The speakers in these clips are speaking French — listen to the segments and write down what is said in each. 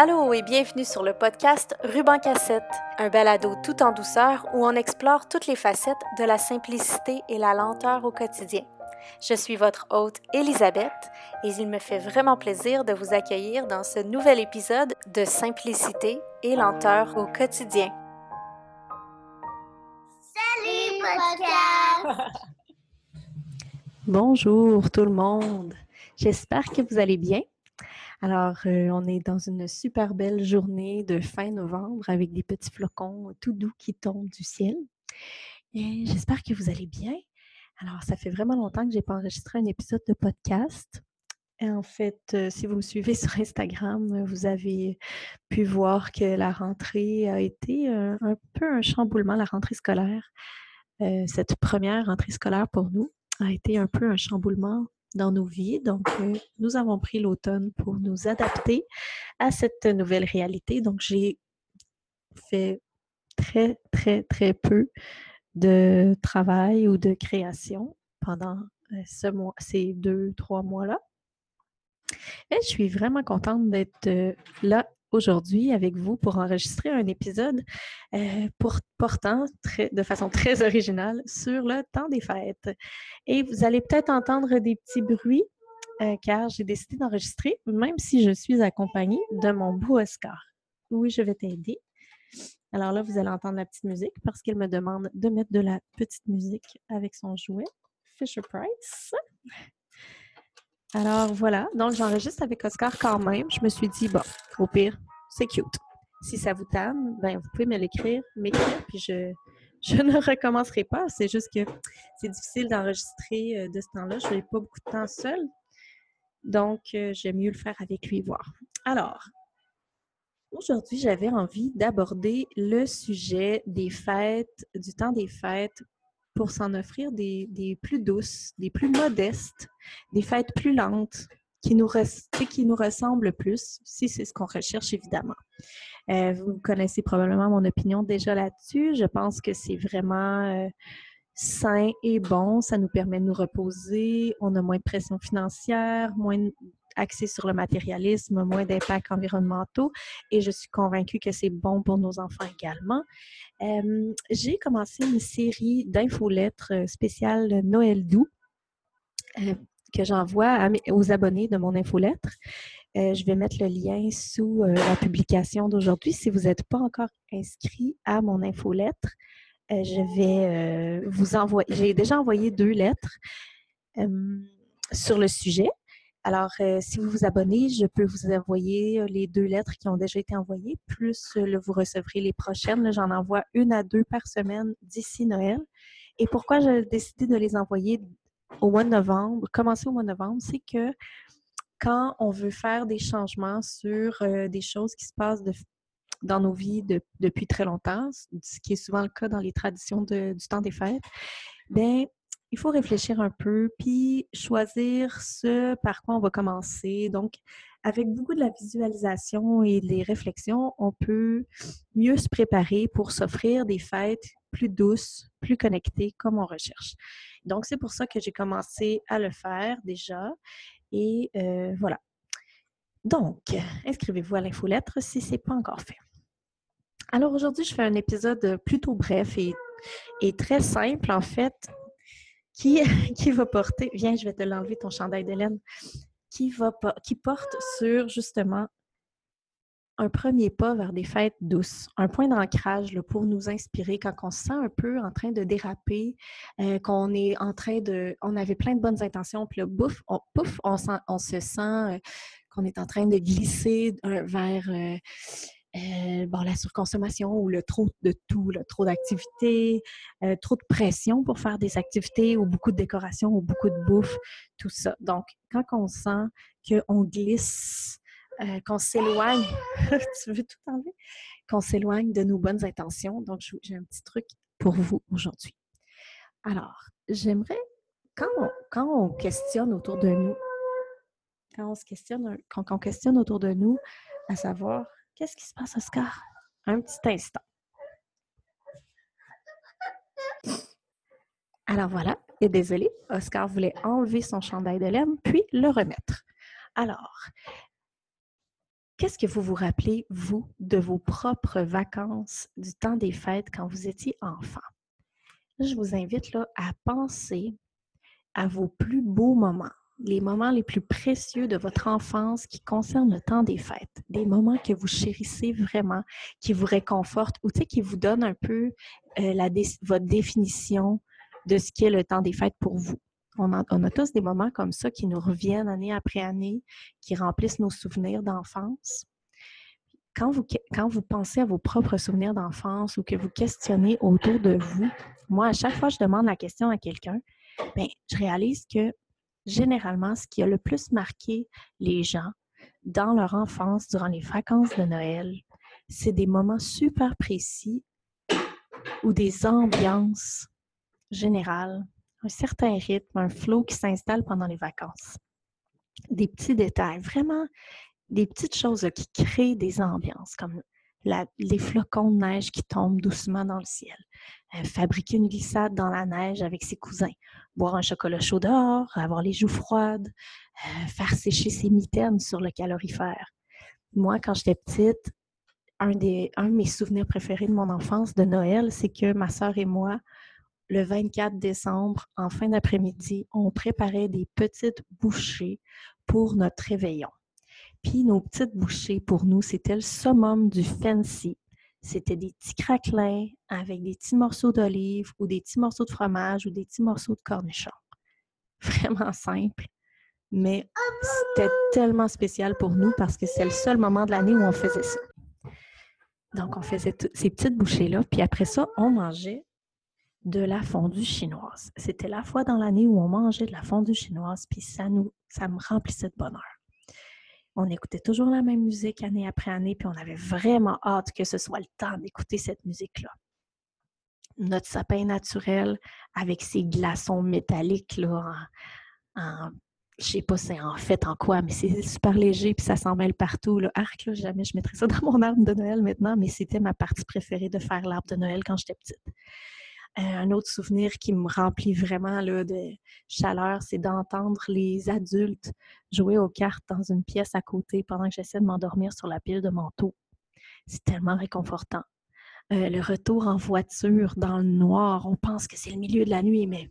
Allô et bienvenue sur le podcast Ruban Cassette, un balado tout en douceur où on explore toutes les facettes de la simplicité et la lenteur au quotidien. Je suis votre hôte Elisabeth et il me fait vraiment plaisir de vous accueillir dans ce nouvel épisode de Simplicité et lenteur au quotidien. Salut podcast! Bonjour tout le monde. J'espère que vous allez bien. Alors, euh, on est dans une super belle journée de fin novembre avec des petits flocons tout doux qui tombent du ciel. J'espère que vous allez bien. Alors, ça fait vraiment longtemps que je n'ai pas enregistré un épisode de podcast. En fait, euh, si vous me suivez sur Instagram, vous avez pu voir que la rentrée a été euh, un peu un chamboulement, la rentrée scolaire. cette première rentrée scolaire pour nous a été un peu un chamboulement dans nos vies. Donc, euh, nous avons pris l'automne pour nous adapter à cette nouvelle réalité. Donc, j'ai fait très, très, très peu de travail ou de création pendant euh, ce mois, ces deux, trois mois-là. Et je suis vraiment contente d'être euh, là aujourd'hui avec vous pour enregistrer un épisode euh, portant de façon très originale sur le temps des fêtes. Et vous allez peut-être entendre des petits bruits euh, car j'ai décidé d'enregistrer même si je suis accompagnée de mon beau Oscar. Oui, je vais t'aider. Alors là, vous allez entendre la petite musique parce qu'elle me demande de mettre de la petite musique avec son jouet Fisher Price. Alors voilà, donc j'enregistre avec Oscar quand même. Je me suis dit, bon, au pire, c'est cute. Si ça vous tanne, ben, vous pouvez me l'écrire, m'écrire, puis je, je ne recommencerai pas. C'est juste que c'est difficile d'enregistrer euh, de ce temps-là. Je n'ai pas beaucoup de temps seul. Donc, euh, j'aime mieux le faire avec lui voir. Alors, aujourd'hui, j'avais envie d'aborder le sujet des fêtes, du temps des fêtes pour s'en offrir des, plus douces, des plus modestes, des fêtes plus lentes, qui nous, ressemblent plus, si c'est ce qu'on recherche évidemment. Euh, vous connaissez probablement mon opinion déjà là-dessus. Je pense que c'est vraiment euh, sain et bon. Ça nous permet de nous reposer. On a moins de pression financière, moins axé sur le matérialisme, moins d'impacts environnementaux et je suis convaincue que c'est bon pour nos enfants également. Euh, j'ai commencé une série d'infolettres euh, spéciales Noël doux euh, que j'envoie aux abonnés de mon infolettre. je vais mettre le lien sous la publication d'aujourd'hui. Si vous n'êtes pas encore inscrit à mon infolettre, je vais vous envoyer. J'ai déjà envoyé deux lettres sur le sujet. Alors, euh, si vous vous abonnez, je peux vous envoyer euh, les deux lettres qui ont déjà été envoyées, plus euh, vous recevrez les prochaines. J'en envoie une à deux par semaine d'ici Noël. Et pourquoi j'ai décidé de les envoyer au mois de novembre, commencer au mois de novembre, c'est que quand on veut faire des changements sur des choses qui se passent dans nos vies depuis très longtemps, ce qui est souvent le cas dans les traditions du temps des fêtes, bien, il faut réfléchir un peu, puis choisir ce par quoi on va commencer. Donc, avec beaucoup de la visualisation et des réflexions, on peut mieux se préparer pour s'offrir des fêtes plus douces, plus connectées comme on recherche. Donc, c'est pour ça que j'ai commencé à le faire déjà. Et euh, voilà. Donc, inscrivez-vous à l'infolettre si ce n'est pas encore fait. Alors aujourd'hui, je fais un épisode plutôt bref et, et très simple en fait qui, va porter, viens, je vais te l'enlever ton chandail d'Hélène, qui, qui porte sur justement un premier pas vers des fêtes douces, un point d'ancrage pour nous inspirer quand on se sent un peu en train de déraper, euh, qu'on est en train de, on avait plein de bonnes intentions, puis le bouf, on, pouf, on, on se sent euh, qu'on est en train de glisser euh, vers euh, bon, la surconsommation ou le trop de tout, le trop d'activités, euh, trop de pression pour faire des activités ou beaucoup de décoration ou beaucoup de bouffe, tout ça. Donc, quand on sent qu'on glisse, euh, qu'on s'éloigne, tu veux tout enlever? Qu'on s'éloigne de nos bonnes intentions. Donc, j'ai un petit truc pour vous aujourd'hui. Alors, j'aimerais, quand quand on questionne autour de nous, quand on se questionne, quand on questionne autour de nous, à savoir Qu'est-ce qui se passe, Oscar? Un petit instant. Alors voilà, et désolé, Oscar voulait enlever son chandail de laine, puis le remettre. Alors, Qu'est-ce que vous vous rappelez, vous, de vos propres vacances du temps des fêtes quand vous étiez enfant? je vous invite à penser à vos plus beaux moments, les moments les plus précieux de votre enfance qui concernent le temps des fêtes, des moments que vous chérissez vraiment, qui vous réconfortent ou qui vous donnent un peu euh, votre définition de ce qu'est le temps des fêtes pour vous? On, a tous des moments comme ça qui nous reviennent année après année, qui remplissent nos souvenirs d'enfance. Quand vous, quand vous pensez à vos propres souvenirs d'enfance ou que vous questionnez autour de vous, moi, à chaque fois que je demande la question à quelqu'un, bien, je réalise que généralement, ce qui a le plus marqué les gens dans leur enfance durant les vacances de Noël, c'est des moments super précis ou des ambiances générales, un certain rythme, un flow qui s'installe pendant les vacances. Des petits détails, vraiment des petites choses qui créent des ambiances, comme les flocons de neige qui tombent doucement dans le ciel, euh, fabriquer une glissade dans la neige avec ses cousins, boire un chocolat chaud dehors, avoir les joues froides, euh, faire sécher ses mitaines sur le calorifère. Moi, quand j'étais petite, un, des, un de mes souvenirs préférés de mon enfance de Noël, c'est que ma sœur et moi, le 24 décembre, en fin d'après-midi, on préparait des petites bouchées pour notre réveillon. Puis nos petites bouchées, pour nous, c'était le summum du fancy. C'était des petits craquelins avec des petits morceaux d'olive ou des petits morceaux de fromage ou des petits morceaux de cornichon. Vraiment simple, mais c'était tellement spécial pour nous parce que c'est le seul moment de l'année où on faisait ça. Donc, on faisait ces petites bouchées-là, puis après ça, on mangeait de la fondue chinoise. C'était la fois dans l'année où on mangeait de la fondue chinoise, puis ça, nous, ça me remplissait de bonheur. On écoutait toujours la même musique année après année, puis on avait vraiment hâte que ce soit le temps d'écouter cette musique-là. Notre sapin naturel avec ses glaçons métalliques, là, en, je sais pas c'est en fait en quoi, mais c'est super léger puis ça s'en mêle partout. Arc, là, jamais je mettrais ça dans mon arbre de Noël maintenant, mais c'était ma partie préférée de faire l'arbre de Noël quand j'étais petite. Euh, un autre souvenir qui me remplit vraiment de chaleur, c'est d'entendre les adultes jouer aux cartes dans une pièce à côté pendant que j'essaie de m'endormir sur la pile de manteaux. C'est tellement réconfortant. Euh, le retour en voiture dans le noir, on pense que c'est le milieu de la nuit, mais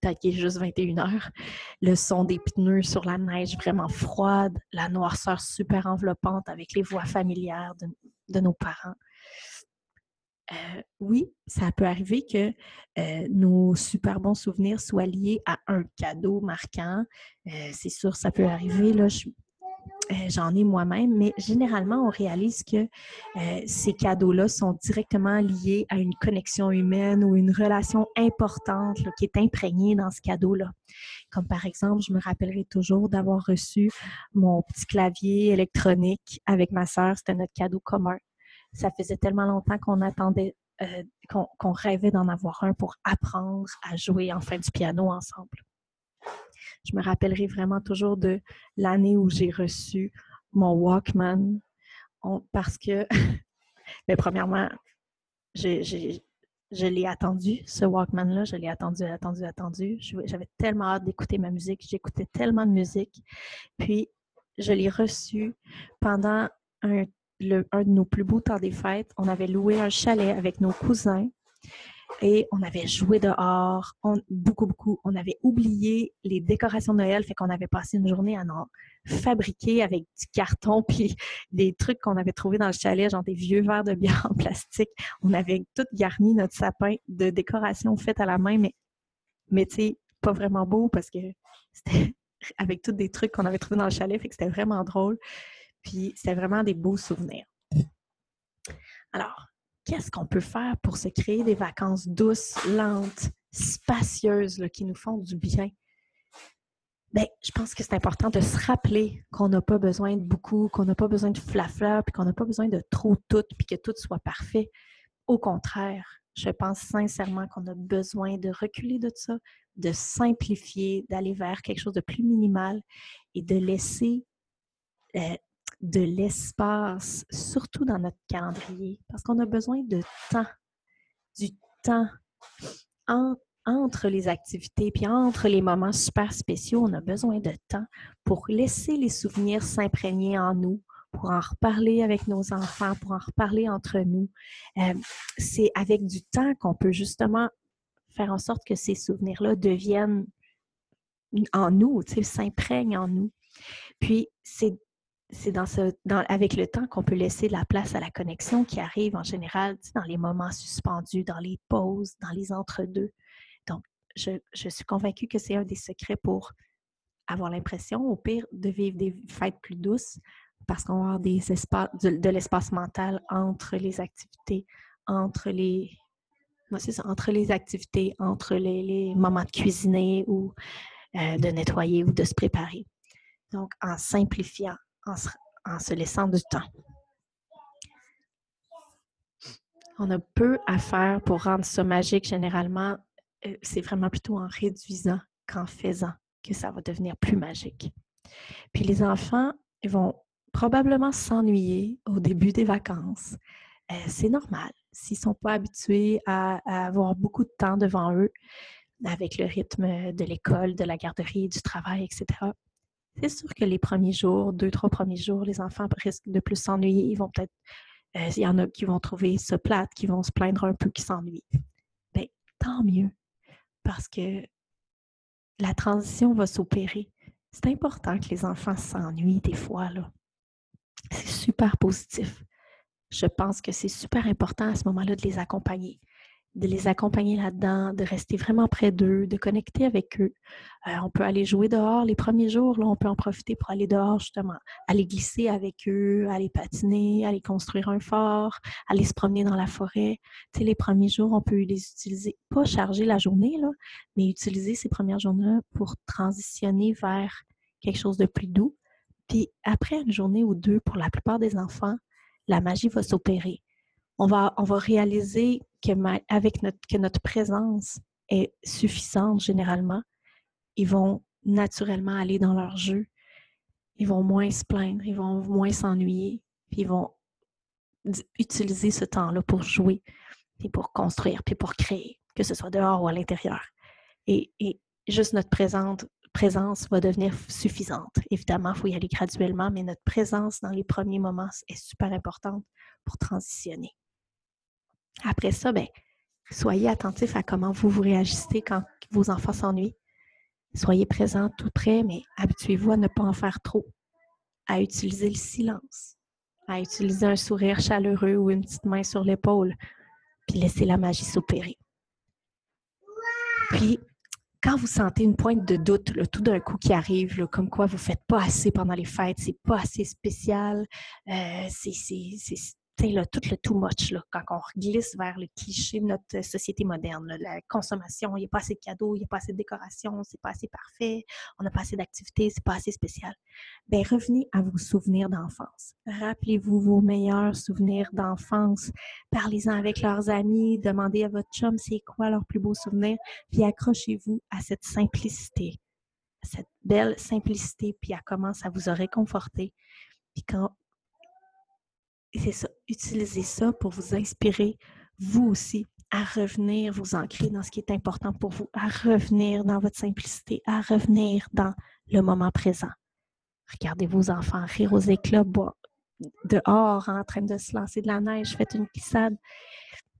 peut-être qu'il est juste 21 heures. Le son des pneus sur la neige vraiment froide, la noirceur super enveloppante avec les voix familières de nos parents. Euh, oui, ça peut arriver que euh, nos super bons souvenirs soient liés à un cadeau marquant. Euh, c'est sûr, ça peut arriver. Là, j'en ai moi-même, mais généralement, on réalise que ces cadeaux-là sont directement liés à une connexion humaine ou une relation importante qui est imprégnée dans ce cadeau-là. Comme par exemple, je me rappellerai toujours d'avoir reçu mon petit clavier électronique avec ma sœur. C'était notre cadeau commun ça faisait tellement longtemps qu'on attendait, euh, qu'on rêvait d'en avoir un pour apprendre à jouer enfin du piano ensemble. Je me rappellerai vraiment toujours de l'année où j'ai reçu mon Walkman parce que, mais premièrement, je l'ai attendu, ce Walkman-là, je l'ai attendu, attendu, attendu. J'avais tellement hâte d'écouter ma musique, j'écoutais tellement de musique. Puis, je l'ai reçu pendant un un de nos plus beaux temps des fêtes. On avait loué un chalet avec nos cousins et on avait joué dehors, beaucoup, beaucoup. On avait oublié les décorations de Noël, fait qu'on avait passé une journée à en fabriquer avec du carton puis des trucs qu'on avait trouvés dans le chalet, genre des vieux verres de bière en plastique. On avait tout garni notre sapin de décorations faites à la main, mais, mais tu sais, pas vraiment beau parce que c'était avec tous des trucs qu'on avait trouvés dans le chalet, fait que c'était vraiment drôle. Puis c'était vraiment des beaux souvenirs. Alors, qu'est-ce qu'on peut faire pour se créer des vacances douces, lentes, spacieuses, qui nous font du bien? Bien, je pense que c'est important de se rappeler qu'on n'a pas besoin de beaucoup, qu'on n'a pas besoin de flafla, puis qu'on n'a pas besoin de trop tout, puis que tout soit parfait. Au contraire, je pense sincèrement qu'on a besoin de reculer de ça, de simplifier, d'aller vers quelque chose de plus minimal et de laisser euh, de l'espace, surtout dans notre calendrier, parce qu'on a besoin de temps, du temps entre les activités, puis entre les moments super spéciaux, on a besoin de temps pour laisser les souvenirs s'imprégner en nous, pour en reparler avec nos enfants, pour en reparler entre nous. Euh, c'est avec du temps qu'on peut justement faire en sorte que ces souvenirs-là deviennent en nous, s'imprègnent en nous. Puis, c'est c'est dans ce, dans, avec le temps qu'on peut laisser de la place à la connexion qui arrive en général dans les moments suspendus, dans les pauses, dans les entre-deux. Donc, je, suis convaincue que c'est un des secrets pour avoir l'impression, au pire, de vivre des fêtes plus douces parce qu'on va avoir des espaces, de, l'espace mental entre les activités, entre les, entre les activités, entre les, les, moments de cuisiner ou euh, de nettoyer ou de se préparer. Donc, en simplifiant, en se, laissant du temps. On a peu à faire pour rendre ça magique. Généralement, euh, c'est vraiment plutôt en réduisant qu'en faisant que ça va devenir plus magique. Puis les enfants, ils vont probablement s'ennuyer au début des vacances. Euh, c'est normal. S'ils ne sont pas habitués à, avoir beaucoup de temps devant eux, avec le rythme de l'école, de la garderie, du travail, etc., c'est sûr que les premiers jours, deux, trois premiers jours, les enfants risquent de plus s'ennuyer. Ils vont peut-être, euh, il y en a qui vont trouver ce plate, qui vont se plaindre un peu, qui s'ennuient. Bien, tant mieux, parce que la transition va s'opérer. C'est important que les enfants s'ennuient des fois, là. C'est super positif. Je pense que c'est super important à ce moment-là de les accompagner, de les accompagner là-dedans, de rester vraiment près d'eux, de connecter avec eux. Euh, on peut aller jouer dehors les premiers jours, là, on peut en profiter pour aller dehors justement, aller glisser avec eux, aller patiner, aller construire un fort, aller se promener dans la forêt. Tu sais, les premiers jours, on peut les utiliser, pas charger la journée, là, mais utiliser ces premières journées pour transitionner vers quelque chose de plus doux, puis après une journée ou deux, pour la plupart des enfants, la magie va s'opérer. On va, on va réaliser que, avec notre, que notre présence est suffisante généralement. Ils vont naturellement aller dans leur jeu. Ils vont moins se plaindre, ils vont moins s'ennuyer, puis ils vont utiliser ce temps-là pour jouer, pour construire, puis pour créer, que ce soit dehors ou à l'intérieur. Et, juste notre présence va devenir suffisante. Évidemment, il faut y aller graduellement, mais notre présence dans les premiers moments est super importante pour transitionner. Après ça, ben, soyez attentif à comment vous vous réagissez quand vos enfants s'ennuient. Soyez présent tout près, mais habituez-vous à ne pas en faire trop, à utiliser le silence, à utiliser un sourire chaleureux ou une petite main sur l'épaule, puis laisser la magie s'opérer. Puis, quand vous sentez une pointe de doute, tout d'un coup qui arrive, comme quoi vous ne faites pas assez pendant les fêtes, c'est pas assez spécial, euh, c'est là, tout le too much, là, quand on glisse vers le cliché de notre société moderne, la consommation, il n'y a pas assez de cadeaux, il n'y a pas assez de décorations, c'est pas assez parfait, on n'a pas assez d'activités, c'est pas assez spécial. Bien, revenez à vos souvenirs d'enfance. Rappelez-vous vos meilleurs souvenirs d'enfance. Parlez-en avec leurs amis, demandez à votre chum c'est quoi leur plus beau souvenir, puis accrochez-vous à cette simplicité, à cette belle simplicité, puis à comment ça vous a réconforté. Puis quand c'est ça, utilisez ça pour vous inspirer, vous aussi, à revenir vous ancrer dans ce qui est important pour vous, à revenir dans votre simplicité, à revenir dans le moment présent. Regardez vos enfants rire aux éclats, dehors en train de se lancer de la neige, faites une glissade.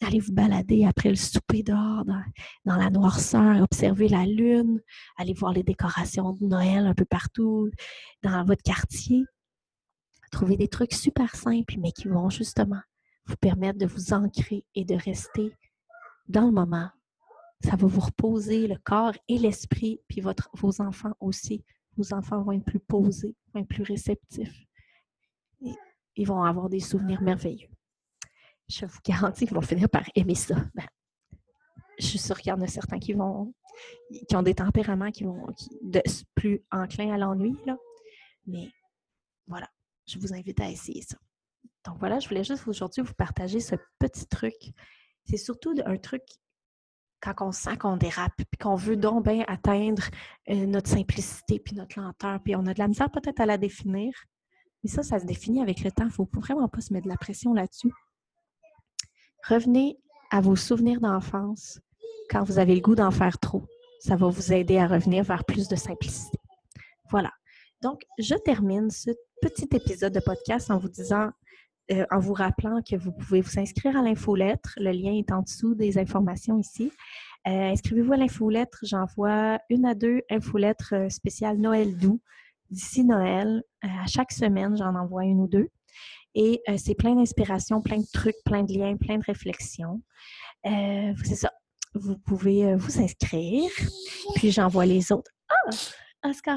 Allez vous balader après le souper dehors dans, la noirceur, observez la lune, allez voir les décorations de Noël un peu partout dans votre quartier. Trouver des trucs super simples, mais qui vont justement vous permettre de vous ancrer et de rester dans le moment. Ça va vous reposer le corps et l'esprit, puis votre, vos enfants aussi. Vos enfants vont être plus posés, vont être plus réceptifs. Ils vont avoir des souvenirs merveilleux. Je vous garantis qu'ils vont finir par aimer ça. Ben, je suis sûre qu'il y en a certains qui vont qui ont des tempéraments qui vont plus enclins à l'ennui, là. Mais voilà, je vous invite à essayer ça. Donc voilà, je voulais juste aujourd'hui vous partager ce petit truc. C'est surtout un truc quand on sent qu'on dérape, puis qu'on veut donc bien atteindre euh, notre simplicité, puis notre lenteur, puis on a de la misère peut-être à la définir. Mais ça, ça se définit avec le temps. Il ne faut vraiment pas se mettre de la pression là-dessus. Revenez à vos souvenirs d'enfance quand vous avez le goût d'en faire trop. Ça va vous aider à revenir vers plus de simplicité. Voilà. Donc, je termine ce petit épisode de podcast en vous disant, euh, en vous rappelant que vous pouvez vous inscrire à l'infolettre. Le lien est en dessous des informations ici. Euh, inscrivez-vous à l'infolettre. J'envoie une à deux infolettres euh, spéciales Noël doux d'ici Noël. à chaque semaine, j'en envoie une ou deux. Et c'est plein d'inspiration, plein de trucs, plein de liens, plein de réflexions. c'est ça. Vous pouvez vous inscrire. Puis j'envoie les autres. Ah! Oscar!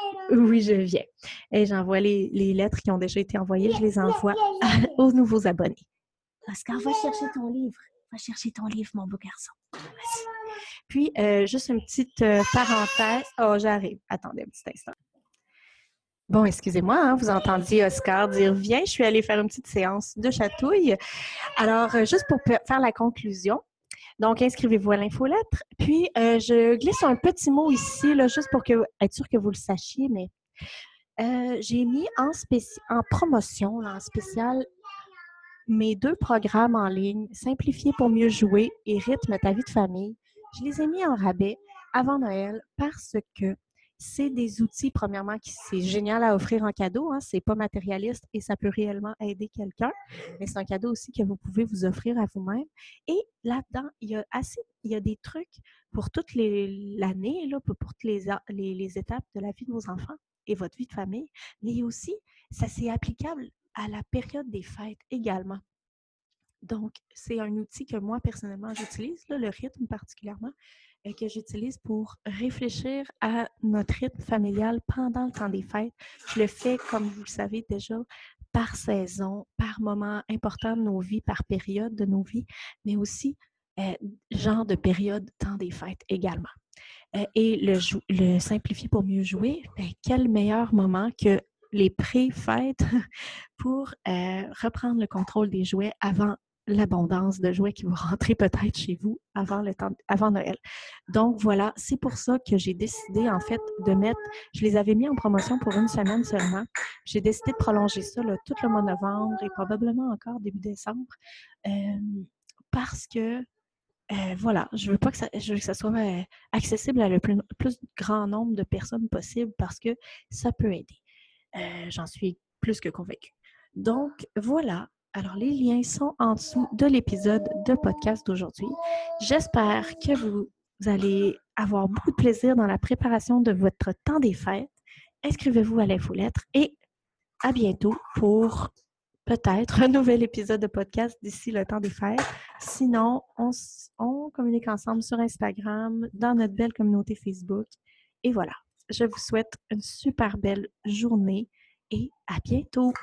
Oui, je viens. Et j'envoie les, lettres qui ont déjà été envoyées, je les envoie aux nouveaux abonnés. Oscar, va chercher ton livre. Va chercher ton livre, mon beau garçon. Puis, euh, juste une petite euh, parenthèse. Oh, j'arrive. Attendez un petit instant. Bon, excusez-moi, hein, vous entendiez Oscar dire Viens, je suis allée faire une petite séance de chatouille. Alors, euh, juste pour faire la conclusion, donc, inscrivez-vous à l'infolettre. Puis, euh, je glisse un petit mot ici, là, juste pour que, être sûr que vous le sachiez, mais euh, j'ai mis en, en promotion, en spécial, mes deux programmes en ligne, Simplifier pour mieux jouer et Rythme ta vie de famille. Je les ai mis en rabais avant Noël parce que c'est des outils, premièrement, qui c'est génial à offrir en cadeau. Hein, c'est pas matérialiste et ça peut réellement aider quelqu'un. Mais c'est un cadeau aussi que vous pouvez vous offrir à vous-même. Et là-dedans, il y a assez, il y a des trucs pour toute l'année, pour, toutes les, étapes de la vie de vos enfants et votre vie de famille. Mais aussi, ça c'est applicable à la période des fêtes également. Donc, c'est un outil que moi, personnellement, j'utilise, le rythme particulièrement, que j'utilise pour réfléchir à notre rythme familial pendant le temps des fêtes. Je le fais, comme vous le savez déjà, par saison, par moment important de nos vies, par période de nos vies, mais aussi euh, genre de période temps des fêtes également. Euh, et le, simplifier pour mieux jouer, ben, quel meilleur moment que les pré-fêtes pour reprendre le contrôle des jouets avant l'abondance de jouets qui vont rentrer peut-être chez vous avant, le temps, avant Noël. Donc voilà, c'est pour ça que j'ai décidé en fait de mettre, je les avais mis en promotion pour une semaine seulement. J'ai décidé de prolonger ça tout le mois de novembre et probablement encore début décembre euh, parce que euh, voilà, je veux pas que ça, je veux que ça soit euh, accessible à le plus, plus, grand nombre de personnes possible parce que ça peut aider. J'en suis plus que convaincue. Donc voilà, alors, les liens sont en dessous de l'épisode de podcast d'aujourd'hui. J'espère que vous, allez avoir beaucoup de plaisir dans la préparation de votre temps des fêtes. Inscrivez-vous à l'infolettre et à bientôt pour peut-être un nouvel épisode de podcast d'ici le temps des fêtes. Sinon, on, communique ensemble sur Instagram, dans notre belle communauté Facebook. Et voilà, je vous souhaite une super belle journée et à bientôt.